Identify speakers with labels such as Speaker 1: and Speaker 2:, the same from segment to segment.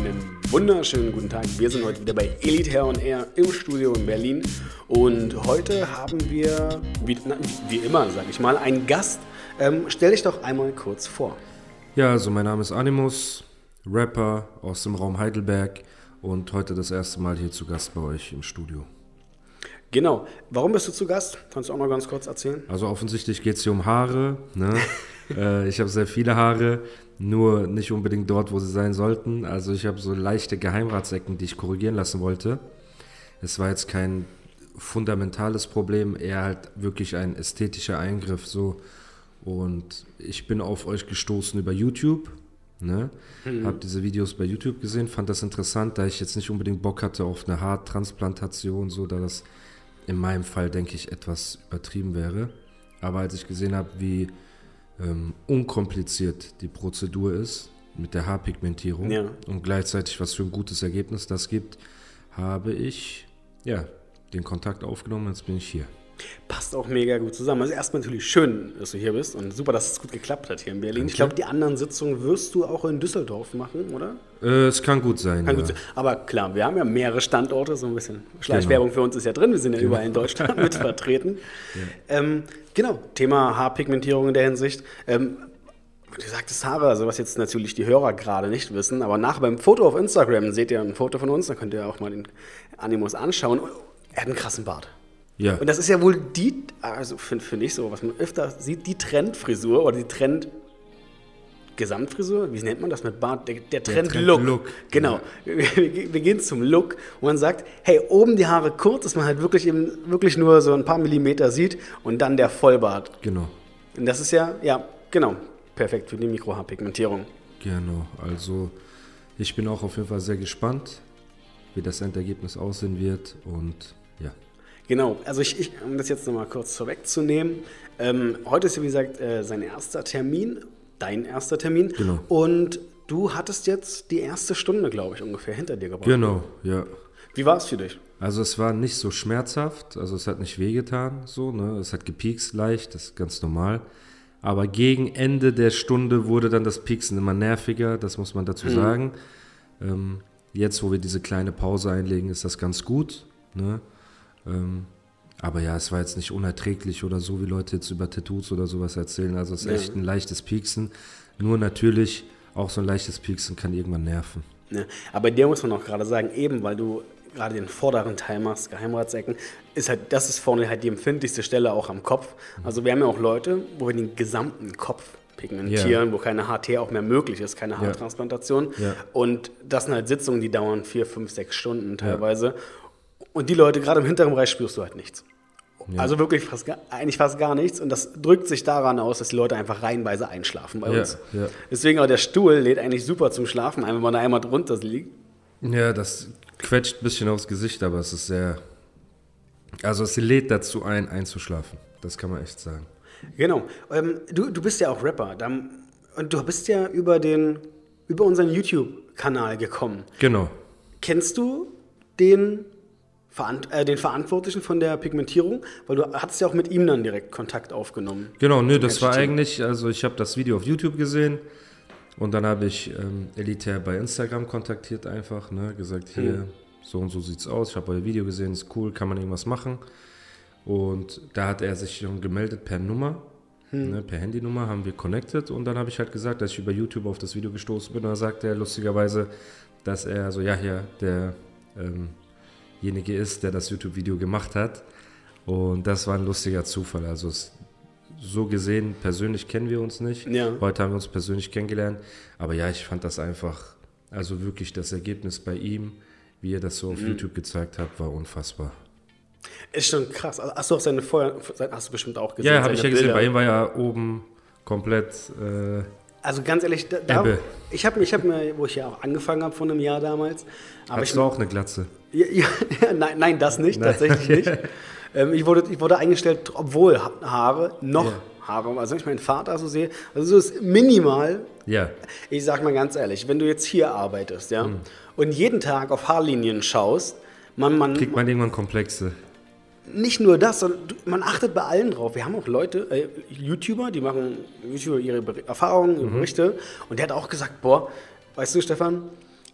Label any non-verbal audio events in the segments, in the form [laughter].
Speaker 1: einen wunderschönen guten Tag. Wir sind heute wieder bei Elite Hair on Air im Studio in Berlin und heute haben wir, wie, na, wie immer, sag ich mal, einen Gast. Ähm, stell dich doch einmal kurz vor.
Speaker 2: Ja, also mein Name ist Animus, Rapper aus dem Raum Heidelberg und heute das erste Mal hier zu Gast bei euch im Studio.
Speaker 1: Genau. Warum bist du zu Gast? Kannst du auch noch ganz kurz erzählen?
Speaker 2: Also offensichtlich geht es hier um Haare. Ne? [laughs] äh, ich habe sehr viele Haare, nur nicht unbedingt dort, wo sie sein sollten. Also ich habe so leichte Geheimratsecken, die ich korrigieren lassen wollte. Es war jetzt kein fundamentales Problem, eher halt wirklich ein ästhetischer Eingriff so. Und ich bin auf euch gestoßen über YouTube. Ne? Mhm. Habe diese Videos bei YouTube gesehen, fand das interessant, da ich jetzt nicht unbedingt Bock hatte auf eine Haartransplantation, so da das in meinem Fall, denke ich, etwas übertrieben wäre. Aber als ich gesehen habe, wie ähm, unkompliziert die Prozedur ist mit der Haarpigmentierung ja. und gleichzeitig was für ein gutes Ergebnis das gibt, habe ich ja den Kontakt aufgenommen. Jetzt bin ich hier.
Speaker 1: Passt auch mega gut zusammen. Also erstmal natürlich schön, dass du hier bist und super, dass es gut geklappt hat hier in Berlin. Danke. Ich glaube, die anderen Sitzungen wirst du auch in Düsseldorf machen, oder?
Speaker 2: Äh, es kann gut sein. Kann ja. gut sein.
Speaker 1: Aber klar, wir haben ja mehrere Standorte, so ein bisschen Schleichwerbung genau. für uns ist ja drin. Wir sind ja genau. überall in Deutschland [laughs] mit vertreten. Ja. Ähm, genau, Thema Haarpigmentierung in der Hinsicht. Ähm, Du sagtest Haare, also was jetzt natürlich die Hörer gerade nicht wissen, aber nach beim Foto auf Instagram seht ihr ein Foto von uns, da könnt ihr auch mal den Animus anschauen. Er hat einen krassen Bart. Ja. Und das ist ja wohl die, also finde find ich so, was man öfter sieht, die Trendfrisur oder die Trend. Gesamtfrisur, wie nennt man das mit Bart? Der, der Trend-Look. Trend Look. Genau. Ja. Wir, wir, gehen zum Look und man sagt, hey, oben die Haare kurz, dass man halt wirklich, eben, wirklich nur so ein paar Millimeter sieht und dann der Vollbart.
Speaker 2: Genau.
Speaker 1: Und das ist ja, ja, genau, perfekt für die Mikrohaarpigmentierung.
Speaker 2: Genau, also ich bin auch auf jeden Fall sehr gespannt, wie das Endergebnis aussehen wird und ja.
Speaker 1: Genau, also ich, ich um das jetzt nochmal kurz vorwegzunehmen, ähm, heute ist ja wie gesagt äh, sein erster Termin, dein erster Termin. Genau. Und du hattest jetzt die erste Stunde, glaube ich, ungefähr hinter dir gebracht.
Speaker 2: Genau, ja.
Speaker 1: Wie war es für dich?
Speaker 2: Also es war nicht so schmerzhaft, also es hat nicht wehgetan, so, ne? Es hat gepiekst leicht, das ist ganz normal. Aber gegen Ende der Stunde wurde dann das Pieksen immer nerviger, das muss man dazu mhm. sagen. Ähm, jetzt, wo wir diese kleine Pause einlegen, ist das ganz gut. Ne? Ähm, aber ja, es war jetzt nicht unerträglich oder so, wie Leute jetzt über Tattoos oder sowas erzählen. Also es ist ja. echt ein leichtes Pieksen. Nur natürlich, auch so ein leichtes Pieksen kann irgendwann nerven.
Speaker 1: Ja, aber dir muss man auch gerade sagen, eben weil du gerade den vorderen Teil machst, Geheimratsecken, ist halt, das ist vorne halt die empfindlichste Stelle auch am Kopf. Mhm. Also wir haben ja auch Leute, wo wir den gesamten Kopf pigmentieren, yeah. wo keine HT auch mehr möglich ist, keine Haartransplantation. Yeah. Und das sind halt Sitzungen, die dauern vier, fünf, sechs Stunden teilweise. Ja. Und die Leute, gerade im hinteren Bereich, spürst du halt nichts. Ja. Also wirklich fast eigentlich fast gar nichts. Und das drückt sich daran aus, dass die Leute einfach reihenweise einschlafen bei uns. Ja, ja. Deswegen auch der Stuhl lädt eigentlich super zum Schlafen ein, wenn man da einmal drunter liegt.
Speaker 2: Ja, das quetscht ein bisschen aufs Gesicht, aber es ist sehr. Also es lädt dazu ein, einzuschlafen. Das kann man echt sagen.
Speaker 1: Genau. Ähm, du, du bist ja auch Rapper. Und du bist ja über, den, über unseren YouTube-Kanal gekommen.
Speaker 2: Genau.
Speaker 1: Kennst du den den Verantwortlichen von der Pigmentierung, weil du hattest ja auch mit ihm dann direkt Kontakt aufgenommen.
Speaker 2: Genau, nö, das war eigentlich, also ich habe das Video auf YouTube gesehen und dann habe ich ähm, Elitär bei Instagram kontaktiert einfach, ne, gesagt, hier, hm. so und so sieht's aus, ich habe euer Video gesehen, ist cool, kann man irgendwas machen. Und da hat er sich schon gemeldet per Nummer, hm. ne, per Handynummer haben wir connected und dann habe ich halt gesagt, dass ich über YouTube auf das Video gestoßen bin. Und dann sagt er lustigerweise, dass er so, ja, hier, der ähm, derjenige ist, der das YouTube-Video gemacht hat. Und das war ein lustiger Zufall. Also es, so gesehen, persönlich kennen wir uns nicht. Ja. Heute haben wir uns persönlich kennengelernt. Aber ja, ich fand das einfach, also wirklich das Ergebnis bei ihm, wie er das so auf mhm. YouTube gezeigt hat, war unfassbar.
Speaker 1: Ist schon krass. Also, hast du auch seine Vorher, hast du bestimmt auch gesehen?
Speaker 2: Ja, habe ich ja gesehen. Bei ihm war ja oben komplett. Äh,
Speaker 1: also ganz ehrlich, da, da ich habe ich hab mir, wo ich ja auch angefangen habe vor einem Jahr damals.
Speaker 2: Aber Hast ich, du auch eine Glatze?
Speaker 1: Ja, [laughs] ja, nein, nein, das nicht, nein. tatsächlich nicht. [laughs] Ähm, ich, wurde, ich wurde eingestellt, obwohl Haare, noch ja. Haare. Also wenn ich meinen Vater so sehe, also so ist minimal. Ja. Ich sag mal ganz ehrlich, wenn du jetzt hier arbeitest, ja, mhm. und jeden Tag auf Haarlinien schaust, man, man
Speaker 2: kriegt man irgendwann Komplexe.
Speaker 1: Nicht nur das, sondern man achtet bei allen drauf. Wir haben auch Leute, äh, YouTuber, die machen YouTuber ihre Erfahrungen, ihre mhm. Berichte. Und der hat auch gesagt, boah, weißt du, Stefan,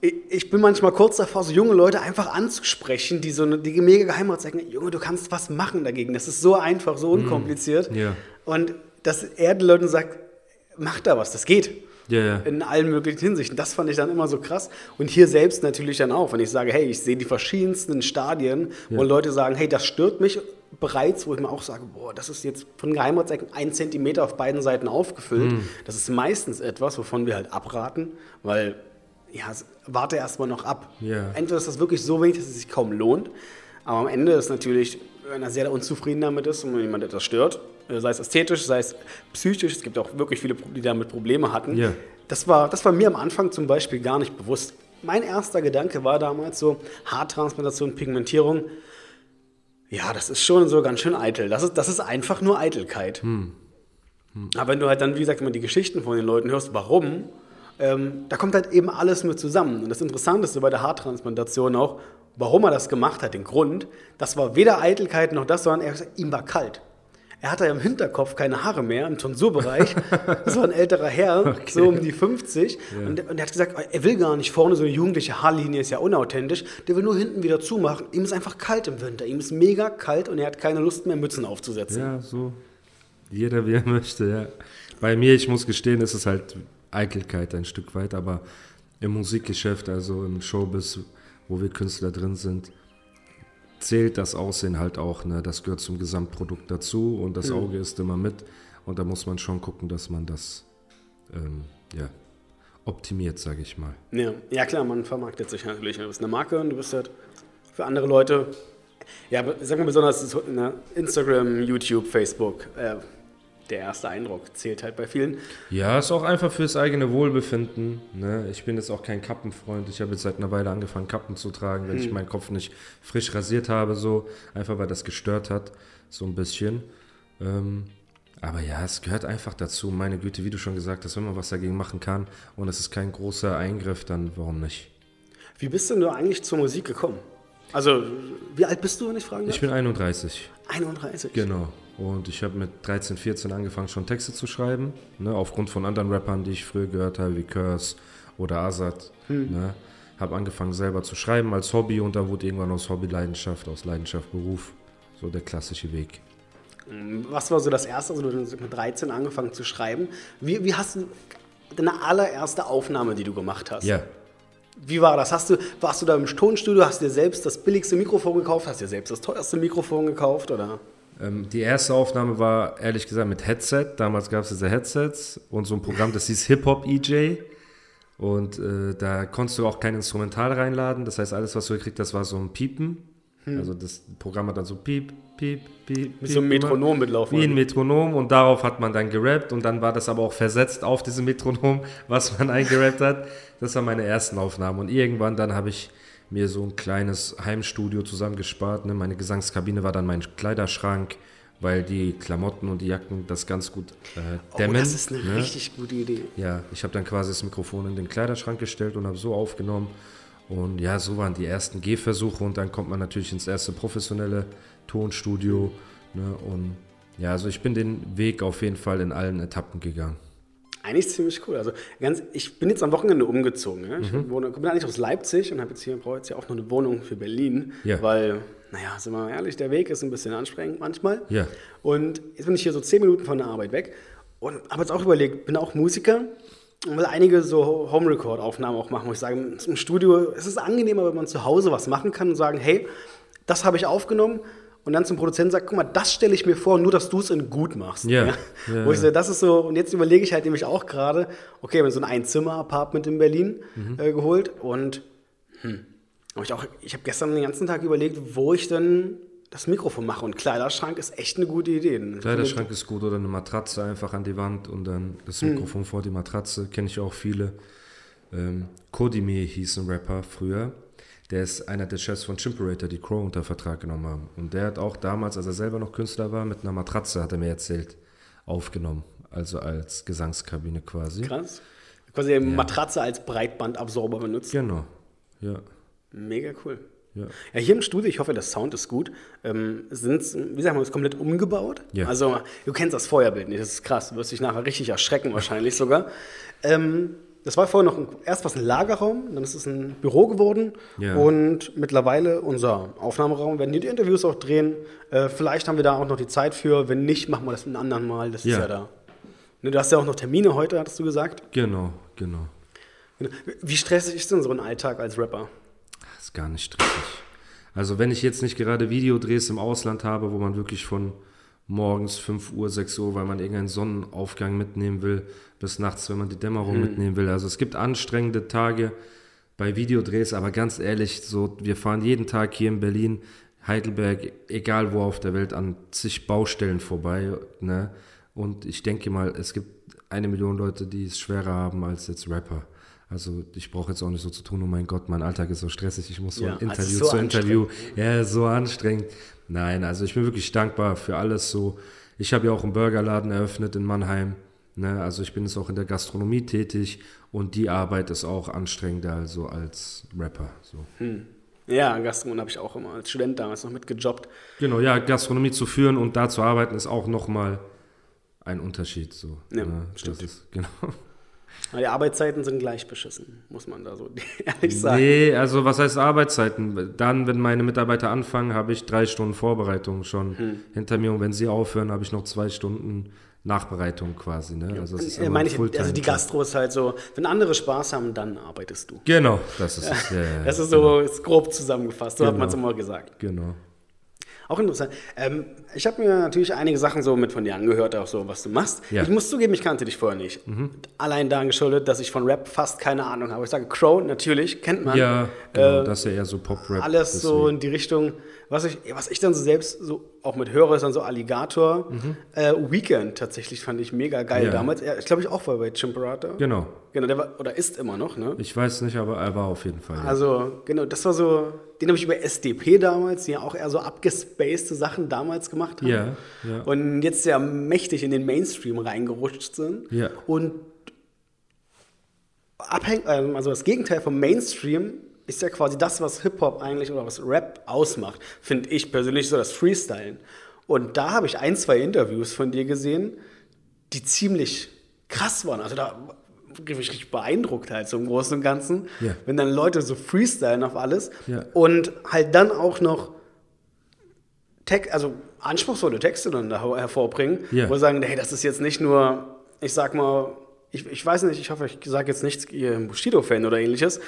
Speaker 1: ich, bin manchmal kurz davor, so junge Leute einfach anzusprechen, die so eine, die mega Geheimrat sagen, Junge, du kannst was machen dagegen. Das ist so einfach, so unkompliziert.
Speaker 2: Ja.
Speaker 1: Und dass er den Leuten sagt, mach da was, das geht.
Speaker 2: Ja, ja.
Speaker 1: In allen möglichen Hinsichten. Das fand ich dann immer so krass. Und hier selbst natürlich dann auch, wenn ich sage, hey, ich sehe die verschiedensten Stadien, wo Leute sagen, hey, das stört mich bereits, wo ich mir auch sage, boah, das ist jetzt von Geheimratsecken ein Zentimeter auf beiden Seiten aufgefüllt.
Speaker 2: Hm.
Speaker 1: Das ist meistens etwas, wovon wir halt abraten, weil, ja, warte erstmal noch ab.
Speaker 2: Ja.
Speaker 1: Entweder ist das wirklich so wenig, dass es sich kaum lohnt, aber am Ende ist natürlich, wenn er sehr unzufrieden damit ist und wenn jemand etwas stört, äh, sei es ästhetisch, sei es psychisch, es gibt auch wirklich viele, die damit Probleme hatten.
Speaker 2: Ja.
Speaker 1: Das, war, das war mir am Anfang zum Beispiel gar nicht bewusst. Mein erster Gedanke war damals so, Haartransplantation, Pigmentierung, ja, das ist schon so ganz schön eitel. Das ist, das ist einfach nur Eitelkeit. Aber wenn du halt dann, wie gesagt, immer die Geschichten von den Leuten hörst, warum, ähm, da kommt halt eben alles mit zusammen. Und das Interessanteste bei der Haartransplantation auch, warum er das gemacht hat, den Grund, das war weder Eitelkeit noch das, sondern er ihm war kalt. Er hatte ja im Hinterkopf keine Haare mehr, im Tonsurbereich. [laughs] Das war ein älterer Herr, so um die 50. Und, und er hat gesagt, er will gar nicht vorne so eine jugendliche Haarlinie, ist ja unauthentisch. Der will nur hinten wieder zumachen. Ihm ist einfach kalt im Winter. Ihm ist mega kalt und er hat keine Lust mehr, Mützen aufzusetzen.
Speaker 2: Ja, so. Jeder wie er möchte, ja. Bei mir, ich muss gestehen, ist es halt Eitelkeit ein Stück weit, aber im Musikgeschäft, also im Showbiz, wo wir Künstler drin sind, zählt das Aussehen halt auch, ne? Das gehört zum Gesamtprodukt dazu und das Auge ist immer mit. Und da muss man schon gucken, dass man das ähm, ja, optimiert, sage ich mal.
Speaker 1: Ja. ja, klar, man vermarktet sich natürlich. Du bist eine Marke und du bist halt für andere Leute, ja, sagen wir besonders so, ne, Instagram, YouTube, Facebook, äh, der erste Eindruck zählt halt bei vielen.
Speaker 2: Ja, ist auch einfach fürs eigene Wohlbefinden. Ne? Ich bin jetzt auch kein Kappenfreund. Ich habe jetzt seit einer Weile angefangen, Kappen zu tragen, wenn ich meinen Kopf nicht frisch rasiert habe, so. Einfach weil das gestört hat, so ein bisschen. Ähm, aber ja, es gehört einfach dazu. Meine Güte, wie du schon gesagt hast, wenn man was dagegen machen kann und es ist kein großer Eingriff, dann warum nicht?
Speaker 1: Wie bist denn du eigentlich zur Musik gekommen? Also, wie alt bist du, wenn ich fragen darf?
Speaker 2: Ich bin 31.
Speaker 1: 31.
Speaker 2: Genau. Und ich habe mit 13, 14 angefangen, schon Texte zu schreiben. Ne, aufgrund von anderen Rappern, die ich früher gehört habe, wie Curse oder Azad. Ne, habe angefangen, selber zu schreiben als Hobby und dann wurde irgendwann aus Hobby Leidenschaft, aus Leidenschaft Beruf. So der klassische Weg.
Speaker 1: Was war so das erste? Also, du hast mit 13 angefangen zu schreiben. Wie, wie hast du deine allererste Aufnahme, die du gemacht hast?
Speaker 2: Ja.
Speaker 1: Wie war das? Hast du, warst du da im Tonstudio, hast dir selbst das billigste Mikrofon gekauft, hast dir selbst das teuerste Mikrofon gekauft oder?
Speaker 2: Ähm, die erste Aufnahme war ehrlich gesagt mit Headset. Damals gab es diese Headsets und so ein Programm, das hieß Hip-Hop EJ. Und äh, da konntest du auch kein Instrumental reinladen. Das heißt, alles, was du gekriegt hast, war so ein Piepen. Also das Programm hat dann so Piep, Piep, Piep.
Speaker 1: Mit so
Speaker 2: Piep
Speaker 1: Metronom mitlaufen.
Speaker 2: Wie ein Metronom und darauf hat man dann gerappt und dann war das aber auch versetzt auf diesem Metronom, was man [laughs] eingerappt hat. Das waren meine ersten Aufnahmen und irgendwann dann habe ich mir so ein kleines Heimstudio zusammengespart. Ne? Meine Gesangskabine war dann mein Kleiderschrank, weil die Klamotten und die Jacken das ganz gut äh, dämmen.
Speaker 1: Oh, das ist eine
Speaker 2: ne?
Speaker 1: richtig gute Idee.
Speaker 2: Ja, ich habe dann quasi das Mikrofon in den Kleiderschrank gestellt und habe so aufgenommen. Und ja, so waren die ersten Gehversuche und dann kommt man natürlich ins erste professionelle Tonstudio. Ne? Und ja, also ich bin den Weg auf jeden Fall in allen Etappen gegangen.
Speaker 1: Eigentlich ziemlich cool. Also ganz, ich bin jetzt am Wochenende umgezogen. Ja? Ich
Speaker 2: Mhm.
Speaker 1: wohne, bin eigentlich aus Leipzig und habe jetzt hier, brauche jetzt ja auch noch eine Wohnung für Berlin,
Speaker 2: Ja.
Speaker 1: weil, naja, sind wir mal ehrlich, der Weg ist ein bisschen anstrengend manchmal.
Speaker 2: Ja.
Speaker 1: Und jetzt bin ich hier so zehn Minuten von der Arbeit weg und habe jetzt auch überlegt, bin auch Musiker und will einige so Home-Record-Aufnahmen auch machen, wo ich sage, im Studio es ist angenehmer, wenn man zu Hause was machen kann und sagen, hey, das habe ich aufgenommen und dann zum Produzenten sagt, guck mal, das stelle ich mir vor, nur dass du es in gut machst.
Speaker 2: Ja. Ja,
Speaker 1: Wo ich so, das ist so, und jetzt überlege ich halt nämlich auch gerade, okay, wir haben so ein Einzimmer-Apartment in Berlin
Speaker 2: Mhm.
Speaker 1: äh, geholt und hm, hab ich, auch- ich habe gestern den ganzen Tag überlegt, wo ich denn das Mikrofon mache. Und Kleiderschrank ist echt eine gute Idee.
Speaker 2: Kleiderschrank ist gut oder eine Matratze einfach an die Wand und dann das Mikrofon vor die Matratze. Kenne ich auch viele. Ähm, Kodime hieß ein Rapper früher. Der ist einer der Chefs von Chimperator, die Crow unter Vertrag genommen haben. Und der hat auch damals, als er selber noch Künstler war, mit einer Matratze, hat er mir erzählt, aufgenommen. Also als Gesangskabine quasi.
Speaker 1: Krass. Quasi eine Matratze als Breitbandabsorber benutzt.
Speaker 2: Genau. Ja.
Speaker 1: Mega cool.
Speaker 2: Ja.
Speaker 1: Ja, hier im Studio, ich hoffe, das Sound ist gut, ähm, sind, wie sagen wir, ist komplett umgebaut.
Speaker 2: Ja.
Speaker 1: Also, du kennst das Feuerbild nicht, das ist krass. Du wirst dich nachher richtig erschrecken, wahrscheinlich sogar. Ähm, das war vorher noch ein, erst was ein Lagerraum, dann ist es ein Büro geworden
Speaker 2: Ja.
Speaker 1: und mittlerweile unser Aufnahmeraum. Wir werden hier die Interviews auch drehen. Äh, vielleicht haben wir da auch noch die Zeit für. Wenn nicht, machen wir das ein anderen Mal. Das ist
Speaker 2: Ja.
Speaker 1: ja da. Ne, du hast ja auch noch Termine heute, hattest du gesagt.
Speaker 2: Genau, genau.
Speaker 1: Wie stressig ist denn so ein Alltag als Rapper?
Speaker 2: Das ist gar nicht stressig. Also wenn ich jetzt nicht gerade Videodrehs im Ausland habe, wo man wirklich von morgens 5 Uhr, 6 Uhr, weil man irgendeinen Sonnenaufgang mitnehmen will, bis nachts, wenn man die Dämmerung mitnehmen will. Also es gibt anstrengende Tage bei Videodrehs, aber ganz ehrlich, so wir fahren jeden Tag hier in Berlin, Heidelberg, egal wo auf der Welt, an zig Baustellen vorbei. Ne? Und ich denke mal, es gibt eine Million Leute, die es schwerer haben als jetzt Rapper. Also ich brauche jetzt auch nicht so zu tun, oh mein Gott, mein Alltag ist so stressig, ich muss
Speaker 1: Ja, also
Speaker 2: Interview
Speaker 1: so
Speaker 2: zu Interview. Ja, so anstrengend. Nein, also ich bin wirklich dankbar für alles so. Ich habe ja auch einen Burgerladen eröffnet in Mannheim. Ne? Also ich bin jetzt auch in der Gastronomie tätig und die Arbeit ist auch anstrengender also als Rapper. So.
Speaker 1: Ja, Gastronomie habe ich auch immer als Student damals noch mitgejobbt.
Speaker 2: Genau, ja, Gastronomie zu führen und da zu arbeiten ist auch nochmal ein Unterschied. So,
Speaker 1: Ja,
Speaker 2: ne?
Speaker 1: stimmt.
Speaker 2: Das ist, [laughs] genau.
Speaker 1: Aber die Arbeitszeiten sind gleich beschissen, muss man da so [laughs] ehrlich sagen.
Speaker 2: Nee, also was heißt Arbeitszeiten? Dann, wenn meine Mitarbeiter anfangen, habe ich drei Stunden Vorbereitung schon
Speaker 1: Hm.
Speaker 2: hinter mir und wenn sie aufhören, habe ich noch zwei Stunden Nachbereitung quasi. Ne? Also, das ist
Speaker 1: Äh,
Speaker 2: immer
Speaker 1: ich, also die. Gastro ist halt so, wenn andere Spaß haben, dann arbeitest du.
Speaker 2: Genau, das ist es. [laughs]
Speaker 1: Das ist so ist grob zusammengefasst, so hat
Speaker 2: Genau.
Speaker 1: man es immer gesagt.
Speaker 2: Genau.
Speaker 1: Auch interessant. Ähm, ich habe mir natürlich einige Sachen so mit von dir angehört, auch so, was du machst.
Speaker 2: Ja. Mhm.
Speaker 1: Ich muss zugeben, ich kannte dich vorher nicht. Allein daran geschuldet, dass ich von Rap fast keine Ahnung habe. Ich sage Crow, natürlich, kennt man.
Speaker 2: Ja, genau,
Speaker 1: Äh,
Speaker 2: das ist ja eher so Pop-Rap.
Speaker 1: Alles so
Speaker 2: deswegen.
Speaker 1: in die Richtung, was ich, was ich dann so selbst so auch mit höre, ist dann so Alligator. Äh, Weekend tatsächlich fand ich mega geil
Speaker 2: Mhm. Ja.
Speaker 1: damals. Er, ich glaube, ich auch war bei Chimperator.
Speaker 2: Genau.
Speaker 1: Genau, der war, oder ist immer noch, ne?
Speaker 2: Ich weiß nicht, aber er war auf jeden Fall. Ja.
Speaker 1: Also, genau, das war so, den habe ich über SDP damals, die ja auch eher so abgespacede Sachen damals gemacht haben.
Speaker 2: Ja, ja.
Speaker 1: Und jetzt ja mächtig in den Mainstream reingerutscht sind.
Speaker 2: Ja.
Speaker 1: Und abhäng, ähm, also das Gegenteil vom Mainstream ist ja quasi das, was Hip-Hop eigentlich oder was Rap ausmacht, finde ich persönlich so das Freestylen. Und da habe ich ein, zwei Interviews von dir gesehen, die ziemlich krass waren. Also da war ich richtig beeindruckt halt so im Großen und Ganzen,
Speaker 2: Ja.
Speaker 1: wenn dann Leute so freestylen auf alles
Speaker 2: Ja.
Speaker 1: und halt dann auch noch Text, also anspruchsvolle Texte dann da hervorbringen,
Speaker 2: Ja.
Speaker 1: wo sie sagen, hey, das ist jetzt nicht nur, ich sag mal, ich, ich weiß nicht, ich hoffe, ich sage jetzt nichts, ihr Bushido-Fan oder ähnliches.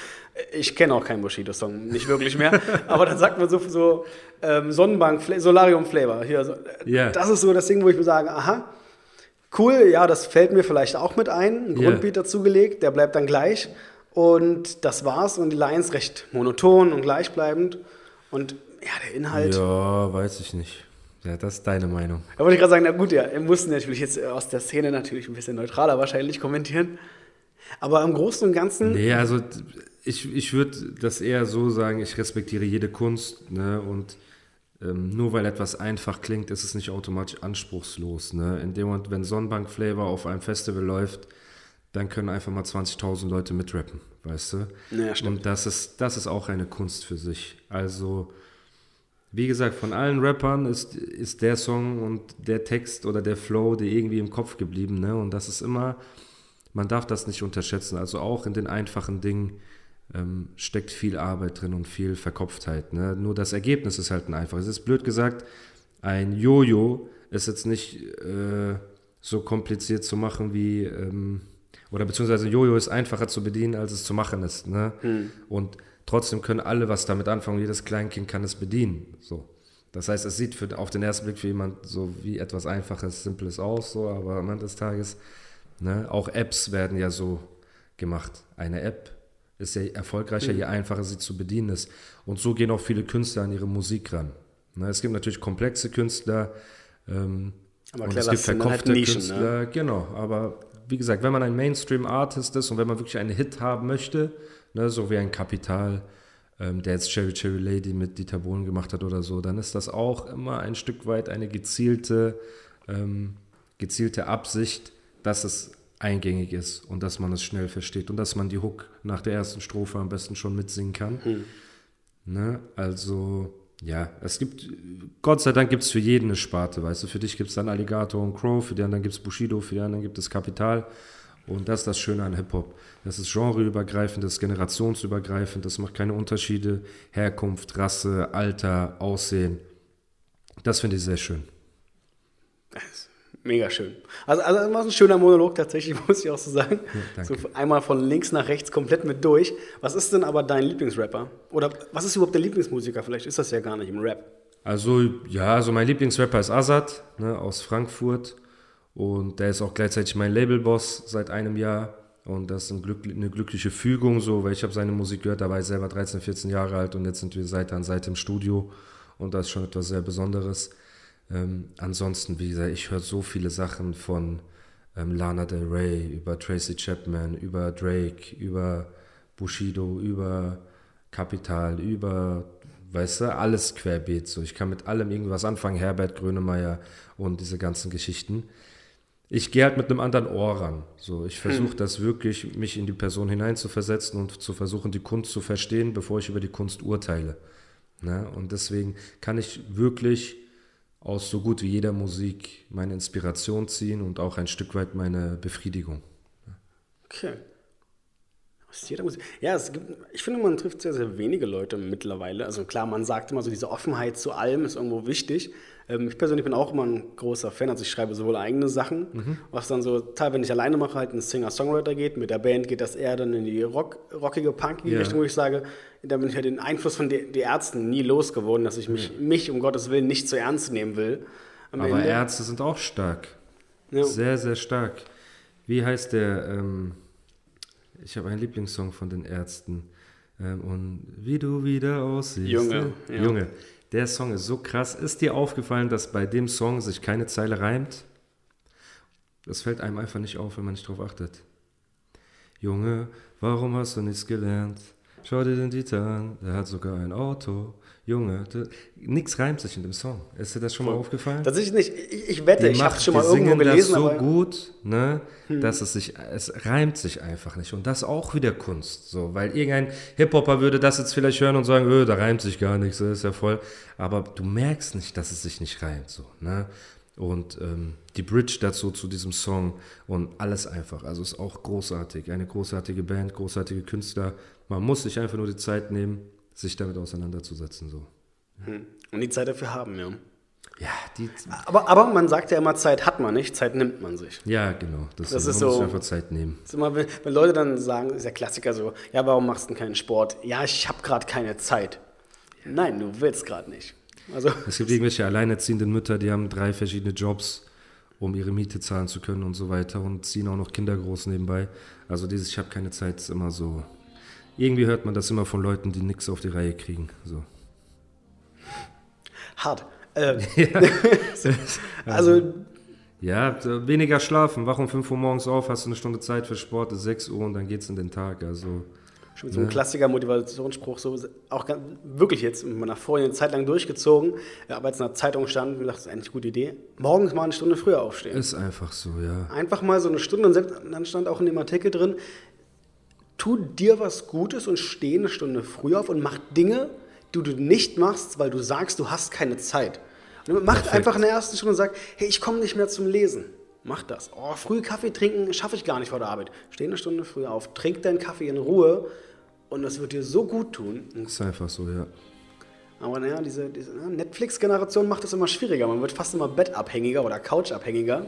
Speaker 1: Ich kenne auch keinen Bushido-Song, nicht wirklich mehr. [laughs] aber dann sagt man so, so ähm, Sonnenbank, Fla Solarium Flavor. Hier, so,
Speaker 2: Ja.
Speaker 1: Das ist so das Ding, wo ich mir sage, aha, cool, ja, das fällt mir vielleicht auch mit ein. Ein. Grundbeat dazugelegt, der bleibt dann gleich. Und das war's. Und die Lines recht monoton und gleichbleibend. Und ja, der Inhalt.
Speaker 2: Ja, weiß ich nicht. Ja, das ist deine Meinung.
Speaker 1: Da wollte ich gerade sagen, na gut, ja, er musste natürlich jetzt aus der Szene natürlich ein bisschen neutraler wahrscheinlich kommentieren. Aber im Großen und Ganzen,
Speaker 2: Nee, also ich, ich würde das eher so sagen, ich respektiere jede Kunst, ne? Und ähm, nur weil etwas einfach klingt, ist es nicht automatisch anspruchslos. Ne? In dem Moment, wenn Sonnenbank Flavor auf einem Festival läuft, dann können einfach mal 20.000 Leute mitrappen, weißt du?
Speaker 1: Ja, stimmt.
Speaker 2: Und das ist, das ist auch eine Kunst für sich. Also, wie gesagt, von allen Rappern ist, ist der Song und der Text oder der Flow dir irgendwie im Kopf geblieben. Ne? Und das ist immer, man darf das nicht unterschätzen. Also auch in den einfachen Dingen ähm, steckt viel Arbeit drin und viel Verkopftheit. Ne? Nur das Ergebnis ist halt ein einfaches. Es ist blöd gesagt, ein Jojo ist jetzt nicht äh, so kompliziert zu machen wie, ähm, oder beziehungsweise ein Jojo ist einfacher zu bedienen, als es zu machen ist. Ne? Und trotzdem können alle was damit anfangen. Jedes Kleinkind kann es bedienen. So. Das heißt, es sieht für, auf den ersten Blick für jemand so wie etwas Einfaches, Simples aus, so, aber am Ende des Tages, ne, auch Apps werden ja so gemacht. Eine App ist ja erfolgreicher, je einfacher sie zu bedienen ist. Und so gehen auch viele Künstler an ihre Musik ran. Ne, es gibt natürlich komplexe Künstler, ähm, und es gibt
Speaker 1: halt
Speaker 2: verkopfte
Speaker 1: ne?
Speaker 2: Künstler, genau. Aber wie gesagt, wenn man ein Mainstream-Artist ist und wenn man wirklich einen Hit haben möchte, ne, so wie ein Kapital, ähm, der jetzt Cherry Cherry Lady mit Dieter Bohlen gemacht hat oder so, dann ist das auch immer ein Stück weit eine gezielte, ähm, gezielte Absicht, dass es eingängig ist und dass man es schnell versteht und dass man die Hook nach der ersten Strophe am besten schon mitsingen kann. Ne? Also, ja, es gibt, Gott sei Dank gibt es für jeden eine Sparte, weißt du, für dich gibt es dann Alligator und Crow, für die anderen gibt es Bushido, für die anderen gibt es Kapital Und das ist das Schöne an Hip-Hop. Das ist genreübergreifend, das ist generationsübergreifend, das macht keine Unterschiede. Herkunft, Rasse, Alter, Aussehen. Das finde ich sehr schön.
Speaker 1: Mega schön. Also, also das war ein schöner Monolog tatsächlich, [laughs] muss ich auch so sagen.
Speaker 2: Ja,
Speaker 1: so einmal von links nach rechts komplett mit durch. Was ist denn aber dein Lieblingsrapper? Oder was ist überhaupt der Lieblingsmusiker? Vielleicht ist das ja gar nicht im Rap.
Speaker 2: Also, ja, also mein Lieblingsrapper ist Azad ne, aus Frankfurt. Und der ist auch gleichzeitig mein Labelboss seit einem Jahr. Und das ist ein Glück, eine glückliche Fügung, so, weil ich habe seine Musik gehört, da war ich selber 13, 14 Jahre alt und jetzt sind wir Seite an Seite im Studio. Und das ist schon etwas sehr Besonderes. Ähm, ansonsten, wie gesagt, ich höre so viele Sachen von ähm, Lana Del Rey, über Tracy Chapman, über Drake, über Bushido, über Capital, über, weißt du, alles querbeet. So. Ich kann mit allem irgendwas anfangen, Herbert Grönemeyer und diese ganzen Geschichten. Ich gehe halt mit einem anderen Ohr ran. So, ich versuche hm. das wirklich, mich in die Person hineinzuversetzen und zu versuchen, die Kunst zu verstehen, bevor ich über die Kunst urteile. Ne? Und deswegen kann ich wirklich aus so gut wie jeder Musik meine Inspiration ziehen und auch ein Stück weit meine Befriedigung.
Speaker 1: Okay. Aus jeder Musik. Ja, es gibt, ich finde, man trifft sehr, sehr wenige Leute mittlerweile. Also klar, man sagt immer so, diese Offenheit zu allem ist irgendwo wichtig. Ähm, ich persönlich bin auch immer ein großer Fan. Also ich schreibe sowohl eigene Sachen, mhm. was dann so teilweise, wenn ich alleine mache, halt ein Singer-Songwriter geht. Mit der Band geht das eher dann in die rock, rockige, punkige yeah. Richtung, wo ich sage, da bin ich ja den Einfluss von den Ärzten nie losgeworden, dass ich mich, mhm. mich um Gottes Willen nicht zu ernst nehmen will.
Speaker 2: Am Aber Ende. Ärzte sind auch stark. Ja. Sehr, sehr stark. Wie heißt der? Ähm, ich habe einen Lieblingssong von den Ärzten. Ähm, und wie du wieder aussiehst.
Speaker 1: Junge.
Speaker 2: Ja. Junge. Der Song ist so krass. Ist dir aufgefallen, dass bei dem Song sich keine Zeile reimt? Das fällt einem einfach nicht auf, wenn man nicht drauf achtet. Junge, warum hast du nichts gelernt? Schau dir den Dieter an, der hat sogar ein Auto. Junge, nichts reimt sich in dem Song. Ist dir das schon mal aufgefallen?
Speaker 1: Tatsächlich nicht. Ich, ich wette, die ich habe schon mal irgendwo gelesen.
Speaker 2: Das so gut, ne, hm. dass es sich, es reimt sich einfach nicht. Und das auch wieder Kunst. So, weil irgendein Hip-Hopper würde das jetzt vielleicht hören und sagen, öh, da reimt sich gar nichts, das ist ja voll. Aber du merkst nicht, dass es sich nicht reimt. So, ne? Und ähm, die Bridge dazu zu diesem Song und alles einfach. Also ist auch großartig. Eine großartige Band, großartige Künstler. Man muss sich einfach nur die Zeit nehmen, sich damit auseinanderzusetzen. So.
Speaker 1: Hm. Und die Zeit dafür haben, ja.
Speaker 2: Ja, die.
Speaker 1: Aber, aber man sagt ja immer, Zeit hat man nicht, Zeit nimmt man sich.
Speaker 2: Ja, genau.
Speaker 1: Das, das ist so. Muss
Speaker 2: einfach Zeit nehmen.
Speaker 1: Ist immer, wenn, wenn, Leute dann sagen, ist ja Klassiker so, ja, warum machst du keinen Sport? Ja, ich habe gerade keine Zeit. Nein, du willst gerade nicht.
Speaker 2: Also, es gibt irgendwelche alleinerziehenden Mütter, die haben drei verschiedene Jobs, um ihre Miete zahlen zu können und so weiter und ziehen auch noch Kinder groß nebenbei. Also dieses, ich habe keine Zeit, ist immer so irgendwie hört man das immer von Leuten, die nichts auf die Reihe kriegen. So.
Speaker 1: Hart. Äh, [laughs] ja. [laughs] also.
Speaker 2: Ja, weniger schlafen. Wach um 5 Uhr morgens auf, hast du eine Stunde Zeit für Sport, ist 6 Uhr und dann geht's in den Tag. Also.
Speaker 1: Schon so ein ne? Klassiker Motivationsspruch, so auch ganz, wirklich jetzt in meiner Vorhin eine Zeit lang durchgezogen, aber jetzt in der Zeitung stand und dachte, das ist eigentlich eine gute Idee. Morgens mal eine Stunde früher aufstehen.
Speaker 2: Ist einfach so, ja.
Speaker 1: Einfach mal so eine Stunde und dann stand auch in dem Artikel drin, tu dir was Gutes und steh eine Stunde früher auf und mach Dinge, die du nicht machst, weil du sagst, du hast keine Zeit. Und mach Perfekt. einfach in der ersten Stunde und sag, hey, ich komme nicht mehr zum Lesen. Mach das. Oh, früh Kaffee trinken schaffe ich gar nicht vor der Arbeit. Steh eine Stunde früher auf, trink deinen Kaffee in Ruhe und das wird dir so gut tun.
Speaker 2: Das ist einfach so, ja.
Speaker 1: Aber naja, diese, diese Netflix-Generation macht es immer schwieriger. Man wird fast immer bettabhängiger oder couchabhängiger.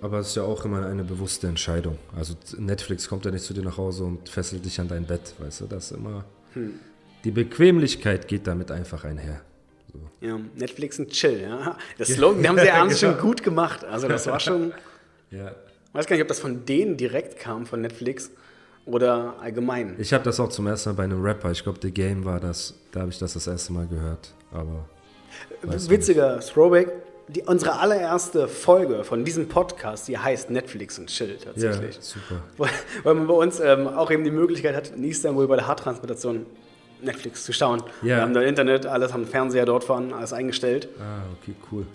Speaker 2: Aber es ist ja auch immer eine bewusste Entscheidung. Also Netflix kommt ja nicht zu dir nach Hause und fesselt dich an dein Bett, weißt du? Das ist immer. Hm. Die Bequemlichkeit geht damit einfach einher.
Speaker 1: So. Ja, Netflix und Chill, ja. Das Slogan, haben sie ja [laughs] abends genau. schon gut gemacht. Also das war schon. ja. Ich weiß gar nicht, ob das von denen direkt kam, von Netflix oder allgemein.
Speaker 2: Ich habe das auch zum ersten Mal bei einem Rapper, ich glaube, The Game war das, da habe ich das das erste Mal gehört. Aber.
Speaker 1: Witziger Throwback, die, unsere allererste Folge von diesem Podcast, die heißt Netflix und Chill tatsächlich. Ja, super. Weil, weil man bei uns ähm, auch eben die Möglichkeit hat, in Istanbul bei der Haartransplantation Netflix zu schauen. Ja. Wir haben da Internet, alles haben Fernseher dort vorne, alles eingestellt.
Speaker 2: Ah, okay, cool.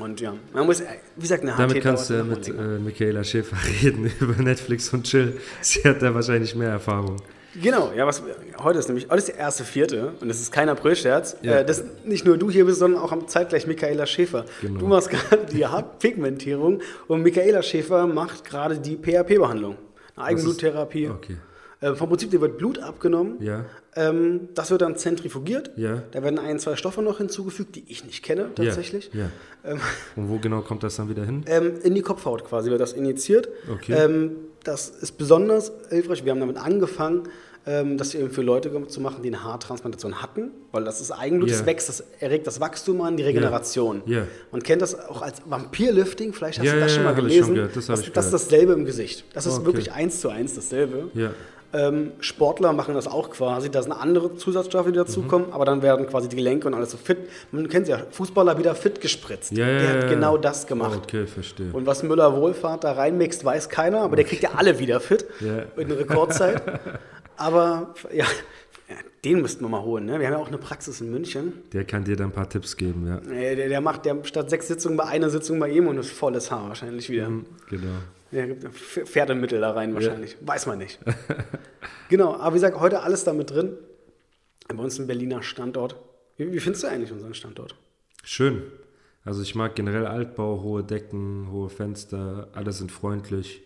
Speaker 1: Und ja, man muss, wie gesagt, eine
Speaker 2: Damit kannst du mit äh, Michaela Schäfer [laughs] reden über Netflix und Chill. Sie hat da wahrscheinlich mehr Erfahrung.
Speaker 1: Genau, ja, was heute ist nämlich, heute ist der erste Vierte und es ist kein Aprilscherz.
Speaker 2: Ja.
Speaker 1: Äh, dass nicht nur du hier bist, sondern auch am zeitgleich Michaela Schäfer.
Speaker 2: Genau.
Speaker 1: Du machst gerade die [laughs] Haarpigmentierung und Michaela Schäfer macht gerade die PHP-Behandlung. Eine Eigenbluttherapie.
Speaker 2: Okay.
Speaker 1: Äh, vom Prinzip, dir wird Blut abgenommen.
Speaker 2: Ja.
Speaker 1: Ähm, das wird dann zentrifugiert.
Speaker 2: Ja.
Speaker 1: Da werden ein, zwei Stoffe noch hinzugefügt, die ich nicht kenne tatsächlich.
Speaker 2: Ja. ja. Und wo genau kommt das dann wieder hin?
Speaker 1: Ähm, in die Kopfhaut quasi wird das injiziert.
Speaker 2: Okay.
Speaker 1: Ähm, das ist besonders hilfreich. Wir haben damit angefangen, ähm, das eben für Leute zu machen, die eine Haartransplantation hatten, weil das ist Eigenblut,
Speaker 2: Ja.
Speaker 1: das wächst, das erregt das Wachstum an, die Regeneration.
Speaker 2: Ja.
Speaker 1: Man kennt das auch als Vampirlifting, vielleicht hast du das schon mal gelesen.
Speaker 2: schon das ich
Speaker 1: das ist dasselbe im Gesicht. Das ist
Speaker 2: Okay.
Speaker 1: wirklich eins zu eins dasselbe. Ähm, Sportler machen das auch quasi. Da sind andere Zusatzstoffe, die dazukommen,
Speaker 2: Mhm.
Speaker 1: aber dann werden quasi die Gelenke und alles so fit. Man kennt ja, Fußballer wieder fit gespritzt.
Speaker 2: Ja, ja,
Speaker 1: Der hat genau das gemacht.
Speaker 2: Okay, verstehe.
Speaker 1: Und was Müller Wohlfahrt da reinmixt, weiß keiner, aber der kriegt ja alle wieder fit
Speaker 2: Ja.
Speaker 1: in Rekordzeit. [laughs] aber ja, den müssten wir mal holen. Ne? Wir haben ja auch eine Praxis in München.
Speaker 2: Der kann dir dann ein paar Tipps geben, ja.
Speaker 1: Der, der macht der statt sechs Sitzungen bei einer Sitzung bei ihm und ist volles Haar wahrscheinlich wieder.
Speaker 2: Genau.
Speaker 1: Der gibt Pf- Pferdemittel da rein wahrscheinlich. Weiß man nicht. [laughs] genau, aber wie gesagt, heute alles damit drin. Bei uns ein Berliner Standort. Wie, wie findest du eigentlich unseren Standort?
Speaker 2: Schön. Also ich mag generell Altbau, hohe Decken, hohe Fenster, alle sind freundlich.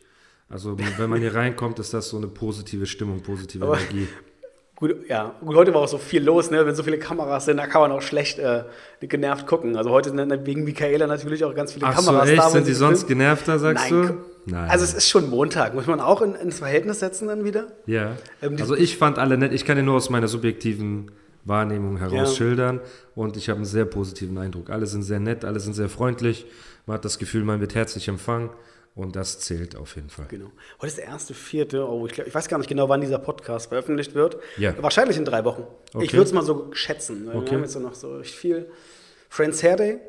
Speaker 2: Also wenn man hier [laughs] reinkommt, ist das so eine positive Stimmung, positive
Speaker 1: Aber-
Speaker 2: Energie.
Speaker 1: Gut, ja, gut, heute war auch so viel los, ne? wenn so viele Kameras sind, da kann man auch schlecht äh, genervt gucken. Also heute sind wegen Michaela natürlich auch ganz viele
Speaker 2: Ach so,
Speaker 1: Kameras
Speaker 2: echt?
Speaker 1: da.
Speaker 2: Sind
Speaker 1: sie
Speaker 2: die sonst genervter, sagst
Speaker 1: Nein.
Speaker 2: du? Nein.
Speaker 1: Also es ist schon Montag, muss man auch in, ins Verhältnis setzen dann wieder.
Speaker 2: ja.
Speaker 1: Ähm,
Speaker 2: Also ich fand alle nett. Ich kann dir nur aus meiner subjektiven Wahrnehmung heraus
Speaker 1: Ja.
Speaker 2: schildern und ich habe einen sehr positiven Eindruck. Alle sind sehr nett, alle sind sehr freundlich. Man hat das Gefühl, man wird herzlich empfangen und das zählt auf jeden Fall.
Speaker 1: Genau. Heute ist der erste Vierte. Oh, ich, glaub, ich weiß gar nicht genau, wann dieser Podcast veröffentlicht wird.
Speaker 2: Ja.
Speaker 1: Wahrscheinlich in drei Wochen. Ich
Speaker 2: Okay.
Speaker 1: würde es mal so schätzen. Wir
Speaker 2: Okay.
Speaker 1: haben jetzt ja noch so viel. Friends Hair Day.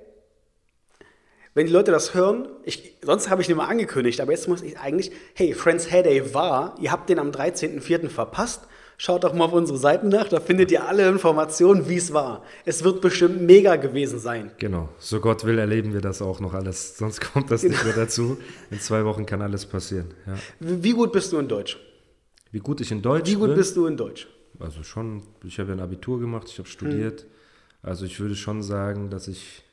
Speaker 1: Wenn die Leute das hören, ich, sonst habe ich nicht mal angekündigt, aber jetzt muss ich eigentlich, hey, Friends Day war, ihr habt den am 13.04. verpasst. Schaut doch mal auf unsere Seiten nach, da findet ihr alle Informationen, wie es war. Es wird bestimmt mega gewesen sein.
Speaker 2: Genau, so Gott will, erleben wir das auch noch alles. Sonst kommt das nicht mehr dazu. In zwei Wochen kann alles passieren. Ja.
Speaker 1: Wie gut bist du in Deutsch?
Speaker 2: Wie gut ich in Deutsch
Speaker 1: Wie gut
Speaker 2: bin?
Speaker 1: bist du in Deutsch?
Speaker 2: Also schon, ich habe ja ein Abitur gemacht, ich habe studiert. Also ich würde schon sagen, dass ich.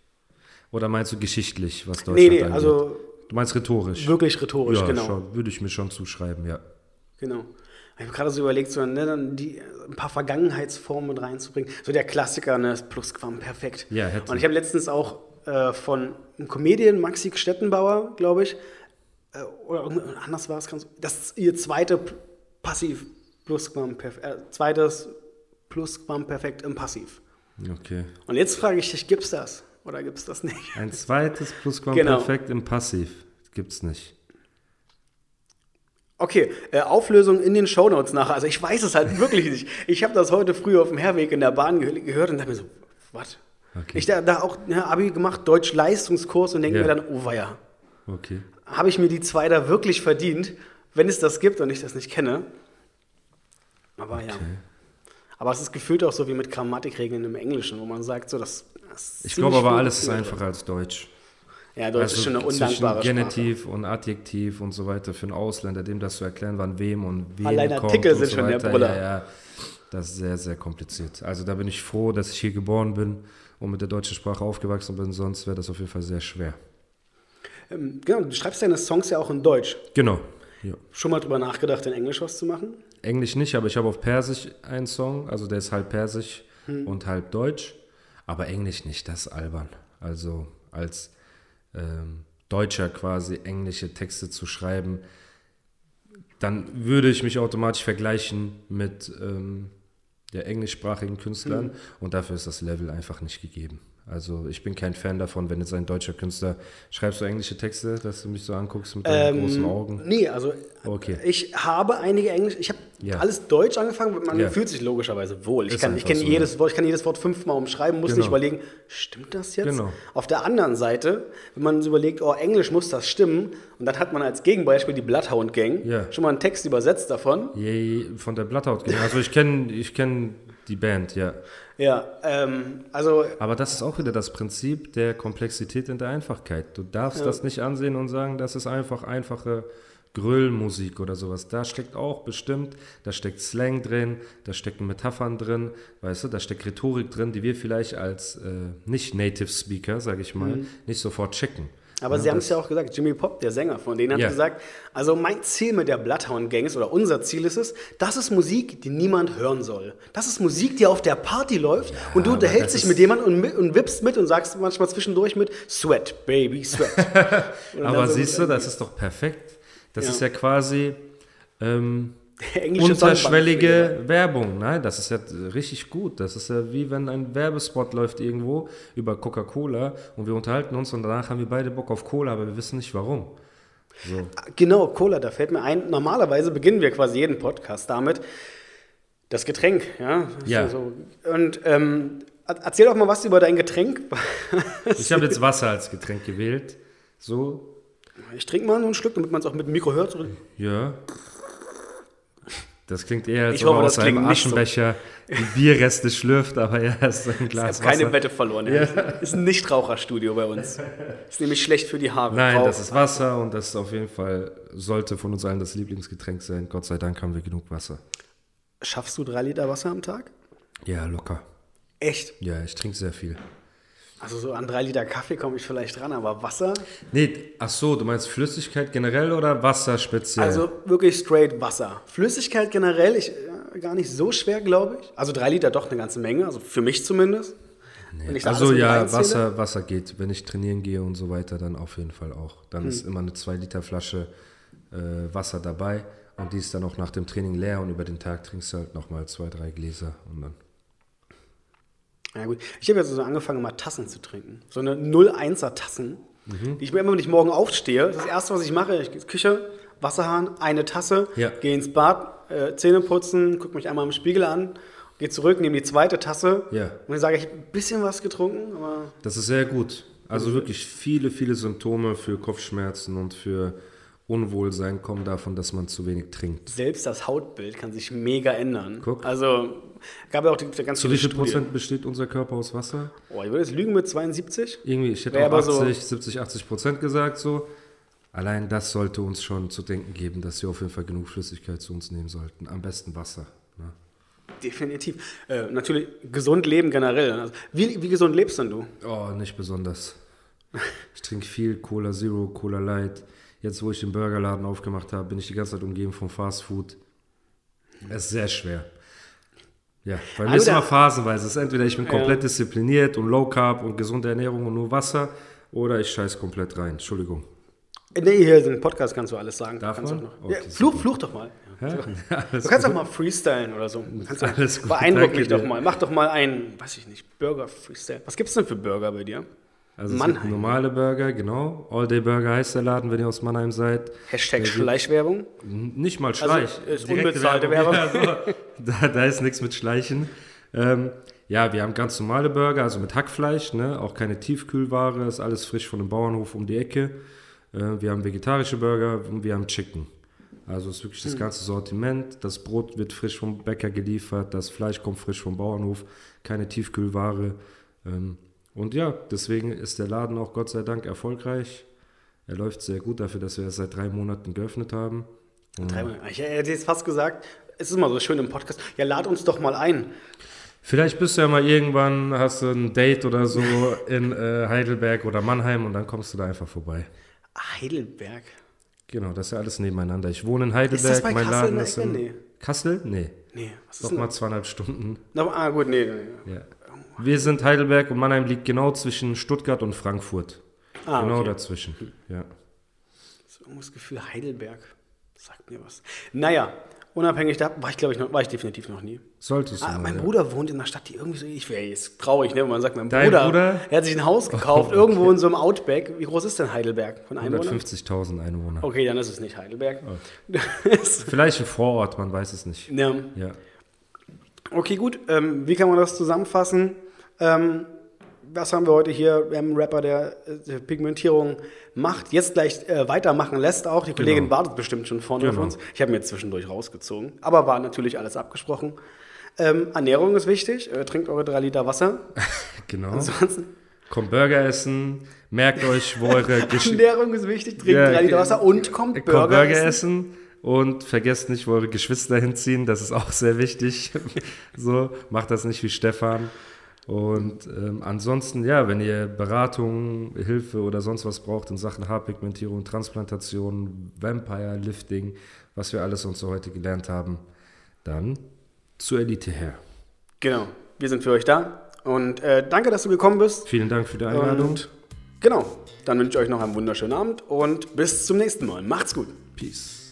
Speaker 2: Oder meinst du geschichtlich, was Deutschland
Speaker 1: Nee, nee,
Speaker 2: angeht?
Speaker 1: also
Speaker 2: Du meinst rhetorisch?
Speaker 1: wirklich rhetorisch,
Speaker 2: ja,
Speaker 1: genau.
Speaker 2: schon, würde ich mir schon zuschreiben, ja.
Speaker 1: Genau. Ich habe gerade so überlegt, so, ne, dann die, ein paar Vergangenheitsformen mit reinzubringen. So der Klassiker, ne, das Plusquamperfekt.
Speaker 2: Ja, hätte.
Speaker 1: Und ich habe letztens auch äh, von einem Comedian, Maxi Stettenbauer, glaube ich, äh, oder anders war es ganz, das ist ihr zweite Passiv Plusquamperfekt, äh, zweites Plusquamperfekt im Passiv.
Speaker 2: Okay.
Speaker 1: Und jetzt frage ich dich, gibt's das oder gibt's das nicht?
Speaker 2: Ein zweites Plusquamperfekt
Speaker 1: Genau.
Speaker 2: im Passiv gibt's nicht.
Speaker 1: Okay, äh, Auflösung in den Shownotes nachher. Also ich weiß es halt [laughs] wirklich nicht. Ich habe das heute früh auf dem Herweg in der Bahn ge gehört und dachte mir so, was?
Speaker 2: Okay.
Speaker 1: Ich da, da auch ja, Abi gemacht, Deutsch-Leistungskurs und denke
Speaker 2: Ja.
Speaker 1: mir dann, oh weia,
Speaker 2: Okay.
Speaker 1: habe ich mir die zwei da wirklich verdient, wenn es das gibt und ich das nicht kenne? Aber ja. Aber es ist gefühlt auch so wie mit Grammatikregeln im Englischen, wo man sagt, so, das, das
Speaker 2: Ich glaube aber, alles ist einfacher als Deutsch.
Speaker 1: Ja, Deutsch ist schon eine undankbare
Speaker 2: zwischen
Speaker 1: Sprache.
Speaker 2: Genitiv und Adjektiv und so weiter für einen Ausländer, dem das zu erklären, wann wem und wem
Speaker 1: Allein Artikel sind
Speaker 2: so
Speaker 1: schon der
Speaker 2: weiter.
Speaker 1: Brüller.
Speaker 2: Ja, ja, das ist sehr, sehr kompliziert. Also da bin ich froh, dass ich hier geboren bin und mit der deutschen Sprache aufgewachsen bin, sonst wäre das auf jeden Fall sehr schwer.
Speaker 1: Ähm, genau, du schreibst deine Songs ja auch in Deutsch.
Speaker 2: Genau. Ja.
Speaker 1: Schon mal drüber nachgedacht, in Englisch was zu machen?
Speaker 2: Englisch nicht, aber ich habe auf Persisch einen Song, also der ist halb Persisch
Speaker 1: Hm.
Speaker 2: und halb Deutsch, aber Englisch nicht, das ist albern. Also als ähm, Deutscher quasi englische Texte zu schreiben, dann würde ich mich automatisch vergleichen mit ähm, der englischsprachigen Künstlern
Speaker 1: Hm.
Speaker 2: und dafür ist das Level einfach nicht gegeben. Also ich bin kein Fan davon, wenn jetzt ein deutscher Künstler, schreibst du englische Texte, dass du mich so anguckst mit deinen
Speaker 1: Ähm,
Speaker 2: großen Augen?
Speaker 1: Nee, also
Speaker 2: Okay.
Speaker 1: ich habe einige Englisch, ich habe
Speaker 2: Ja.
Speaker 1: alles Deutsch angefangen, man
Speaker 2: Ja.
Speaker 1: fühlt sich logischerweise wohl. Ich,
Speaker 2: Ist
Speaker 1: kann, ich kenne
Speaker 2: so,
Speaker 1: jedes Wort, ich kann jedes Wort fünfmal umschreiben, muss
Speaker 2: Genau.
Speaker 1: nicht überlegen, stimmt das jetzt?
Speaker 2: Genau.
Speaker 1: Auf der anderen Seite, wenn man so überlegt, oh, Englisch muss das stimmen, und dann hat man als Gegenbeispiel die Bloodhound Gang
Speaker 2: Ja.
Speaker 1: schon mal einen Text übersetzt davon.
Speaker 2: Je, von der Bloodhound Gang. Also ich kenne ich kenn die Band, ja.
Speaker 1: Ja, ähm, also
Speaker 2: Aber das ist auch wieder das Prinzip der Komplexität in der Einfachkeit. Du darfst das nicht ansehen und sagen, das ist einfach einfache Grillmusik oder sowas. Da steckt auch bestimmt, da steckt Slang drin, da stecken Metaphern drin, weißt du, da steckt Rhetorik drin, die wir vielleicht als äh, nicht-Native Speaker, sage ich mal,
Speaker 1: Mhm.
Speaker 2: nicht sofort checken.
Speaker 1: Aber Sie haben es ja auch gesagt, Jimmy Pop, der Sänger von denen, hat
Speaker 2: Ja.
Speaker 1: gesagt, also mein Ziel mit der Bloodhound Gang ist, oder unser Ziel ist es, das ist Musik, die niemand hören soll. Das ist Musik, die auf der Party läuft und du unterhältst dich mit jemandem und, mit- und wippst mit und sagst manchmal zwischendurch mit Sweat, Baby, Sweat. [laughs]
Speaker 2: Aber
Speaker 1: so
Speaker 2: siehst du, das ist doch perfekt. Das
Speaker 1: Ja.
Speaker 2: ist ja quasi ähm, [laughs]
Speaker 1: Englische
Speaker 2: unterschwellige Werbung. Nein, das ist ja richtig gut. Das ist ja wie wenn ein Werbespot läuft irgendwo über Coca-Cola und wir unterhalten uns und danach haben wir beide Bock auf Cola, aber wir wissen nicht warum. So.
Speaker 1: Genau, Cola, da fällt mir ein, normalerweise beginnen wir quasi jeden Podcast damit, das Getränk, ja.
Speaker 2: Ja.
Speaker 1: So, und ähm, er- erzähl doch mal was über dein Getränk. [laughs]
Speaker 2: Ich habe jetzt Wasser als Getränk gewählt. So,
Speaker 1: Ich trinke mal nur einen Schluck, damit man es auch mit dem Mikro hört.
Speaker 2: ja. Das klingt eher, als
Speaker 1: Ich
Speaker 2: ob er aus einem
Speaker 1: so.
Speaker 2: Aschenbecher die Bierreste schlürft, aber ja, es ist ein
Speaker 1: Ich
Speaker 2: Glas
Speaker 1: habe keine
Speaker 2: Wasser.
Speaker 1: Wette verloren. Ja. Ist ein Nichtraucherstudio bei uns. Ist nämlich schlecht für die Haare.
Speaker 2: Nein,
Speaker 1: Rauch.
Speaker 2: das ist Wasser und das ist auf jeden Fall, sollte von uns allen das Lieblingsgetränk sein. Gott sei Dank haben wir genug Wasser.
Speaker 1: Schaffst du drei Liter Wasser am Tag?
Speaker 2: Ja, locker.
Speaker 1: Echt?
Speaker 2: Ja, ich trinke sehr viel.
Speaker 1: Also so an drei Liter Kaffee komme ich vielleicht dran, aber Wasser?
Speaker 2: Nee, ach so, du meinst Flüssigkeit generell oder Wasser speziell?
Speaker 1: Also wirklich straight Wasser. Flüssigkeit generell, ich, ja, gar nicht so schwer, glaube ich. Also drei Liter doch eine ganze Menge, also für mich zumindest. Wenn ich
Speaker 2: also ja. Wasser, Wasser geht. Wenn ich trainieren gehe und so weiter, dann auf jeden Fall auch. Dann
Speaker 1: Hm.
Speaker 2: ist immer eine 2 Liter Flasche äh, Wasser dabei und die ist dann auch nach dem Training leer und über den Tag trinkst du halt nochmal zwei, drei Gläser und dann.
Speaker 1: Ja gut, ich habe jetzt so angefangen, mal Tassen zu trinken. So eine 0,1er Tassen,
Speaker 2: Mhm.
Speaker 1: die ich mir immer, wenn ich morgen aufstehe, das erste, was ich mache, ich gehe in die Küche, Wasserhahn, eine Tasse,
Speaker 2: Ja.
Speaker 1: gehe ins Bad, äh, Zähne putzen, gucke mich einmal im Spiegel an, gehe zurück, nehme die zweite Tasse
Speaker 2: Ja.
Speaker 1: und dann sage ich, ein bisschen was getrunken, aber
Speaker 2: Das ist sehr gut. Also wirklich viele, viele Symptome für Kopfschmerzen und für Unwohlsein kommen davon, dass man zu wenig trinkt.
Speaker 1: selbst das Hautbild kann sich mega ändern.
Speaker 2: Guck.
Speaker 1: Also gab ja auch die, ganz
Speaker 2: Zu
Speaker 1: viele
Speaker 2: wie viel. Prozent besteht unser Körper aus Wasser?
Speaker 1: Oh, ich würde jetzt lügen mit 72.
Speaker 2: Irgendwie, ich hätte
Speaker 1: Wäre
Speaker 2: auch
Speaker 1: aber so-
Speaker 2: 80, 70, 80 Prozent gesagt so. Allein das sollte uns schon zu denken geben, dass wir auf jeden Fall genug Flüssigkeit zu uns nehmen sollten. Am besten Wasser. Ne?
Speaker 1: Definitiv. Äh, natürlich gesund leben generell. Also, wie, wie gesund lebst denn du?
Speaker 2: Oh, nicht besonders. Ich trinke viel Cola Zero, Cola Light. Jetzt, wo ich den Burgerladen aufgemacht habe, bin ich die ganze Zeit umgeben von Fast Food. Es ist sehr schwer. Ja, bei mir
Speaker 1: Also
Speaker 2: ist immer phasenweise. Es ist entweder ich bin
Speaker 1: Ja.
Speaker 2: komplett diszipliniert und Low Carb und gesunde Ernährung und nur Wasser oder ich scheiß komplett rein. Entschuldigung.
Speaker 1: Nee, hier im Podcast kannst du alles sagen.
Speaker 2: Darf
Speaker 1: kannst
Speaker 2: man?
Speaker 1: Auch noch.
Speaker 2: Okay,
Speaker 1: ja, fluch, fluch doch mal.
Speaker 2: Ja?
Speaker 1: Du [laughs] kannst doch mal freestylen oder so. Du kannst doch-
Speaker 2: Alles gut,
Speaker 1: Beeindruck mich doch
Speaker 2: dir.
Speaker 1: mal. Mach doch mal einen, weiß ich nicht, Burger Freestyle. Was gibt's denn für Burger bei dir?
Speaker 2: Also
Speaker 1: Mannheim.
Speaker 2: normale Burger, genau. All Day Burger heißt der Laden, wenn ihr aus Mannheim seid.
Speaker 1: Hashtag Schleichwerbung.
Speaker 2: Nicht mal Schleich.
Speaker 1: ist
Speaker 2: Direkte
Speaker 1: unbezahlte [laughs]
Speaker 2: Ja, so. da, da ist nichts mit Schleichen. Ähm, ja, wir haben ganz normale Burger, also mit Hackfleisch, ne? auch keine Tiefkühlware, ist alles frisch von dem Bauernhof um die Ecke. Äh, wir haben vegetarische Burger und wir haben Chicken. Also ist wirklich das ganze Sortiment. Das Brot wird frisch vom Bäcker geliefert, das Fleisch kommt frisch vom Bauernhof, keine Tiefkühlware. Ähm, und ja, deswegen ist der Laden auch Gott sei Dank erfolgreich. Er läuft sehr gut dafür, dass wir erst seit drei Monaten geöffnet haben.
Speaker 1: Dreimal. Ich hätte jetzt fast gesagt, es ist immer so schön im Podcast. Ja, lad uns doch mal ein.
Speaker 2: Vielleicht bist du ja mal irgendwann, hast du ein Date oder so [laughs] in äh, Heidelberg oder Mannheim und dann kommst du da einfach vorbei.
Speaker 1: Heidelberg.
Speaker 2: Genau, das ist ja alles nebeneinander. Ich wohne in
Speaker 1: Ist
Speaker 2: Heidelberg,
Speaker 1: das bei
Speaker 2: mein
Speaker 1: Kassel
Speaker 2: Laden ist in
Speaker 1: Nee.
Speaker 2: Kassel? Nee.
Speaker 1: Nee, was ist
Speaker 2: Noch
Speaker 1: denn?
Speaker 2: mal zweieinhalb Stunden.
Speaker 1: No, ah, gut, nee. nee.
Speaker 2: Ja. Wir sind Heidelberg und Mannheim liegt genau zwischen Stuttgart und Frankfurt.
Speaker 1: Ah,
Speaker 2: genau
Speaker 1: okay.
Speaker 2: dazwischen. Ja.
Speaker 1: So, das Gefühl, Heidelberg sagt mir was. Naja, unabhängig da war ich, glaube ich, noch, war ich definitiv noch nie.
Speaker 2: Solltest du
Speaker 1: Ah,
Speaker 2: mal,
Speaker 1: mein
Speaker 2: ja.
Speaker 1: Bruder wohnt in einer Stadt, die irgendwie so, ich wäre jetzt traurig, ne, wenn man sagt, mein
Speaker 2: Dein
Speaker 1: Bruder,
Speaker 2: Bruder?
Speaker 1: er hat sich ein Haus gekauft, [laughs] irgendwo in so einem Outback. Wie groß ist denn Heidelberg von Einwohnern?
Speaker 2: 150.000 Einwohner.
Speaker 1: Okay, dann ist es nicht Heidelberg.
Speaker 2: Oh. [laughs] Vielleicht ein Vorort, man weiß es nicht.
Speaker 1: ja.
Speaker 2: Ja.
Speaker 1: Okay, gut. Ähm, wie kann man das zusammenfassen? Ähm, was haben wir heute hier? Wir haben einen Rapper, der äh, Pigmentierung macht, jetzt gleich äh, weitermachen lässt auch. Die Kollegin wartet bestimmt schon vorne auf
Speaker 2: Genau.
Speaker 1: uns. Ich habe mir zwischendurch rausgezogen. Aber war natürlich alles abgesprochen. Ähm, Ernährung ist wichtig. Äh, trinkt eure drei Liter Wasser. [laughs]
Speaker 2: Genau.
Speaker 1: Ansonsten
Speaker 2: kommt Burger essen, merkt euch, wo [laughs] eure Gesch
Speaker 1: Ernährung ist wichtig, trinkt
Speaker 2: Ja,
Speaker 1: drei Liter Wasser und kommt
Speaker 2: kommt
Speaker 1: Burger,
Speaker 2: Burger
Speaker 1: essen.
Speaker 2: essen. Und vergesst nicht, wo eure Geschwister hinziehen, das ist auch sehr wichtig. [laughs] so, macht das nicht wie Stefan. Und ähm, ansonsten, ja, wenn ihr Beratung, Hilfe oder sonst was braucht in Sachen Haarpigmentierung, Transplantation, Vampire Lifting, was wir alles uns so heute gelernt haben, dann zur Elite her.
Speaker 1: Genau, wir sind für euch da. Und äh, danke, dass du gekommen bist.
Speaker 2: Vielen Dank für die Einladung.
Speaker 1: Und genau, dann wünsche ich euch noch einen wunderschönen Abend und bis zum nächsten Mal. Macht's gut.
Speaker 2: Peace.